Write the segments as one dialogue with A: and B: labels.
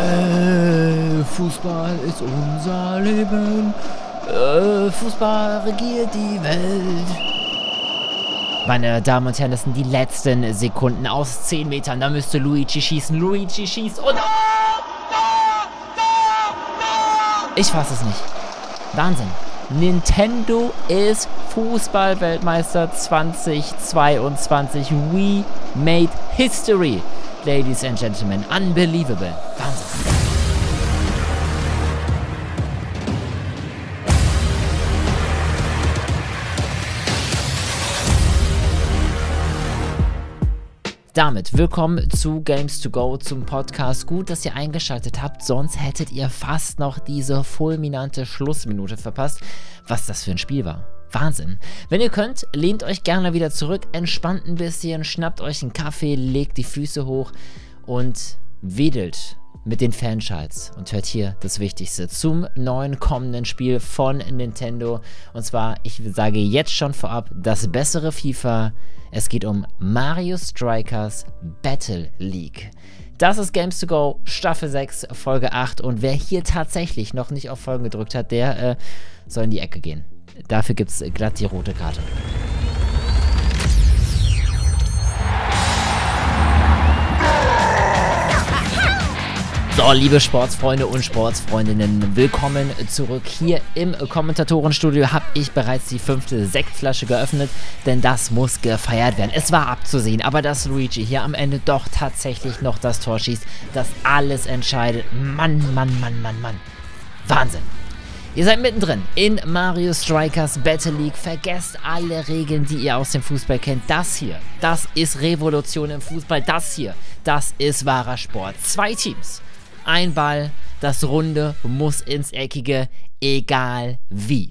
A: Äh, Fußball ist unser Leben. Äh, Fußball regiert die Welt. Meine Damen und Herren, das sind die letzten Sekunden aus 10 Metern. Da müsste Luigi schießen. Luigi schießt und. Ich fasse es nicht. Wahnsinn. Nintendo ist Fußballweltmeister 2022. We made history. Ladies and Gentlemen, unbelievable. Wahnsinn. Damit willkommen zu Games to Go zum Podcast. Gut, dass ihr eingeschaltet habt, sonst hättet ihr fast noch diese fulminante Schlussminute verpasst. Was das für ein Spiel war. Wahnsinn. Wenn ihr könnt, lehnt euch gerne wieder zurück, entspannt ein bisschen, schnappt euch einen Kaffee, legt die Füße hoch und wedelt mit den Fanschalts und hört hier das Wichtigste zum neuen kommenden Spiel von Nintendo. Und zwar, ich sage jetzt schon vorab, das bessere FIFA es geht um Mario Strikers Battle League. Das ist Games to Go, Staffel 6, Folge 8. Und wer hier tatsächlich noch nicht auf Folgen gedrückt hat, der äh, soll in die Ecke gehen. Dafür gibt es glatt die rote Karte. So, liebe Sportsfreunde und Sportsfreundinnen, willkommen zurück. Hier im Kommentatorenstudio habe ich bereits die fünfte Sektflasche geöffnet, denn das muss gefeiert werden. Es war abzusehen, aber dass Luigi hier am Ende doch tatsächlich noch das Tor schießt, das alles entscheidet. Mann, Mann, Mann, Mann, Mann. Wahnsinn. Ihr seid mittendrin in Mario Strikers Battle League. Vergesst alle Regeln, die ihr aus dem Fußball kennt. Das hier, das ist Revolution im Fußball. Das hier, das ist wahrer Sport. Zwei Teams ein Ball, das Runde muss ins Eckige, egal wie.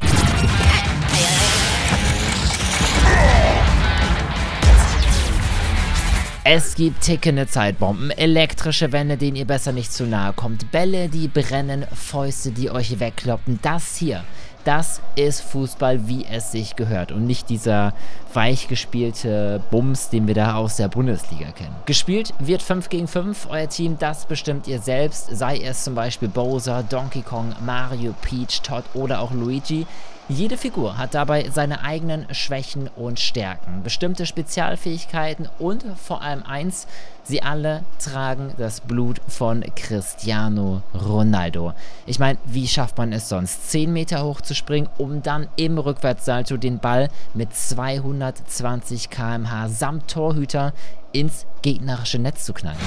A: Es gibt tickende Zeitbomben, elektrische Wände, denen ihr besser nicht zu nahe kommt, Bälle, die brennen, Fäuste, die euch wegkloppen. Das hier das ist Fußball, wie es sich gehört und nicht dieser weich gespielte Bums, den wir da aus der Bundesliga kennen. Gespielt wird 5 gegen 5. Euer Team, das bestimmt ihr selbst, sei es zum Beispiel Bowser, Donkey Kong, Mario, Peach, Todd oder auch Luigi. Jede Figur hat dabei seine eigenen Schwächen und Stärken, bestimmte Spezialfähigkeiten und vor allem eins, sie alle tragen das Blut von Cristiano Ronaldo. Ich meine, wie schafft man es sonst, 10 Meter hoch zu springen, um dann im Rückwärtssalto den Ball mit 220 km/h samt Torhüter ins gegnerische Netz zu knallen?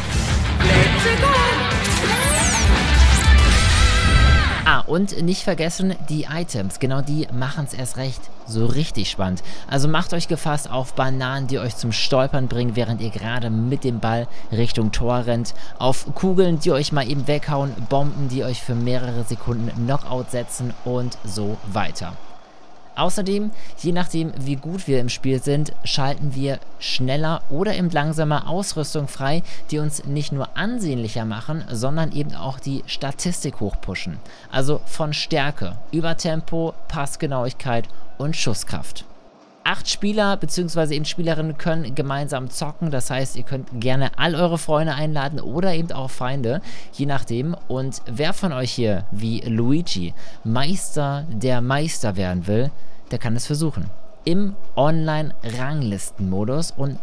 A: Let's go! Ah, und nicht vergessen die Items. Genau die machen es erst recht so richtig spannend. Also macht euch gefasst auf Bananen, die euch zum Stolpern bringen, während ihr gerade mit dem Ball Richtung Tor rennt. Auf Kugeln, die euch mal eben weghauen. Bomben, die euch für mehrere Sekunden Knockout setzen und so weiter. Außerdem, je nachdem wie gut wir im Spiel sind, schalten wir schneller oder eben langsamer Ausrüstung frei, die uns nicht nur ansehnlicher machen, sondern eben auch die Statistik hochpushen. Also von Stärke über Tempo, Passgenauigkeit und Schusskraft. Acht Spieler bzw. eben Spielerinnen können gemeinsam zocken. Das heißt, ihr könnt gerne all eure Freunde einladen oder eben auch Feinde, je nachdem. Und wer von euch hier, wie Luigi, Meister der Meister werden will, der kann es versuchen. Im Online-Ranglistenmodus. Und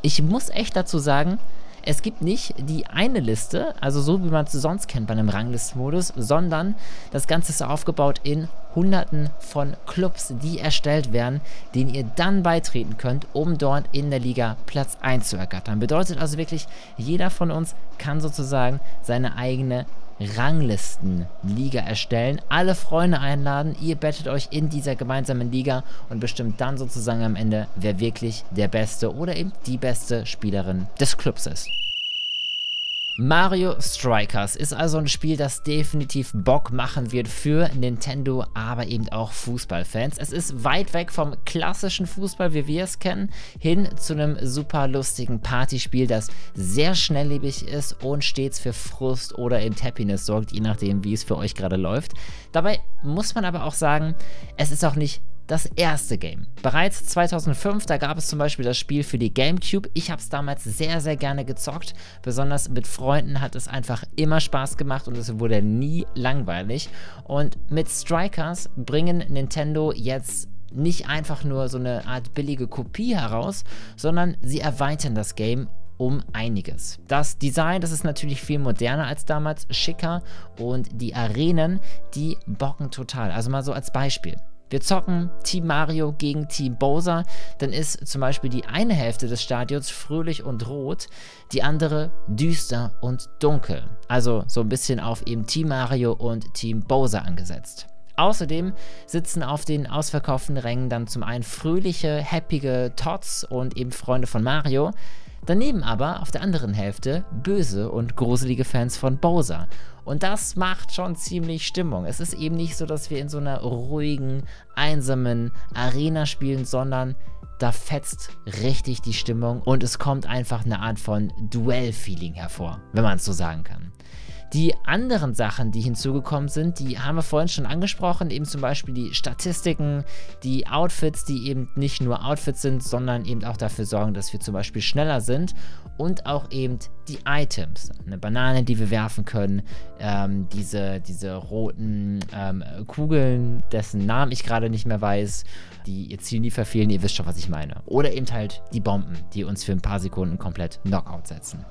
A: ich muss echt dazu sagen, es gibt nicht die eine Liste, also so wie man es sonst kennt bei einem Ranglistenmodus, sondern das Ganze ist aufgebaut in hunderten von Clubs, die erstellt werden, denen ihr dann beitreten könnt, um dort in der Liga Platz 1 zu ergattern. Bedeutet also wirklich, jeder von uns kann sozusagen seine eigene Ranglistenliga erstellen, alle Freunde einladen, ihr bettet euch in dieser gemeinsamen Liga und bestimmt dann sozusagen am Ende, wer wirklich der beste oder eben die beste Spielerin des Clubs ist. Mario Strikers ist also ein Spiel, das definitiv Bock machen wird für Nintendo, aber eben auch Fußballfans. Es ist weit weg vom klassischen Fußball, wie wir es kennen, hin zu einem super lustigen Partyspiel, das sehr schnelllebig ist und stets für Frust oder eben Happiness sorgt, je nachdem, wie es für euch gerade läuft. Dabei muss man aber auch sagen, es ist auch nicht das erste Game. Bereits 2005, da gab es zum Beispiel das Spiel für die GameCube. Ich habe es damals sehr, sehr gerne gezockt. Besonders mit Freunden hat es einfach immer Spaß gemacht und es wurde nie langweilig. Und mit Strikers bringen Nintendo jetzt nicht einfach nur so eine Art billige Kopie heraus, sondern sie erweitern das Game um einiges. Das Design, das ist natürlich viel moderner als damals, schicker und die Arenen, die bocken total. Also mal so als Beispiel. Wir zocken Team Mario gegen Team Bowser, dann ist zum Beispiel die eine Hälfte des Stadions fröhlich und rot, die andere düster und dunkel. Also so ein bisschen auf eben Team Mario und Team Bowser angesetzt. Außerdem sitzen auf den ausverkauften Rängen dann zum einen fröhliche, happige Tots und eben Freunde von Mario, Daneben aber auf der anderen Hälfte böse und gruselige Fans von Bowser. Und das macht schon ziemlich Stimmung. Es ist eben nicht so, dass wir in so einer ruhigen, einsamen Arena spielen, sondern da fetzt richtig die Stimmung und es kommt einfach eine Art von Duell-Feeling hervor, wenn man es so sagen kann. Die anderen Sachen, die hinzugekommen sind, die haben wir vorhin schon angesprochen, eben zum Beispiel die Statistiken, die Outfits, die eben nicht nur Outfits sind, sondern eben auch dafür sorgen, dass wir zum Beispiel schneller sind und auch eben die Items. Eine Banane, die wir werfen können, ähm, diese, diese roten ähm, Kugeln, dessen Namen ich gerade nicht mehr weiß, die ihr Ziel nie verfehlen, ihr wisst schon, was ich meine. Oder eben halt die Bomben, die uns für ein paar Sekunden komplett Knockout setzen.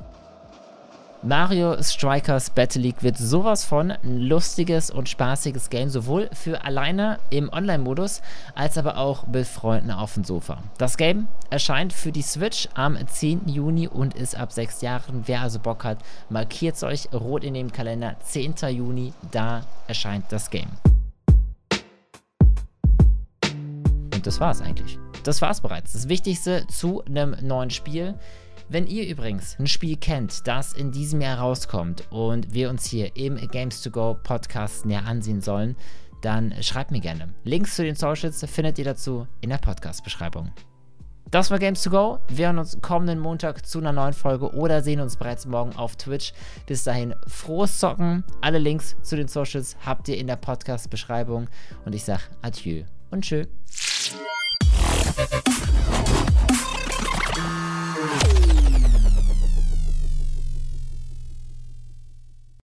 A: Mario Strikers Battle League wird sowas von ein lustiges und spaßiges Game, sowohl für alleine im Online-Modus, als aber auch mit Freunden auf dem Sofa. Das Game erscheint für die Switch am 10. Juni und ist ab 6 Jahren. Wer also Bock hat, markiert es euch rot in dem Kalender. 10. Juni, da erscheint das Game. Und das war's eigentlich. Das war's bereits. Das Wichtigste zu einem neuen Spiel. Wenn ihr übrigens ein Spiel kennt, das in diesem Jahr rauskommt und wir uns hier im Games to Go Podcast näher ansehen sollen, dann schreibt mir gerne. Links zu den Socials findet ihr dazu in der Podcast-Beschreibung. Das war Games to Go. Wir hören uns kommenden Montag zu einer neuen Folge oder sehen uns bereits morgen auf Twitch. Bis dahin frohes Zocken. Alle Links zu den Socials habt ihr in der Podcast-Beschreibung. Und ich sage Adieu und Tschö.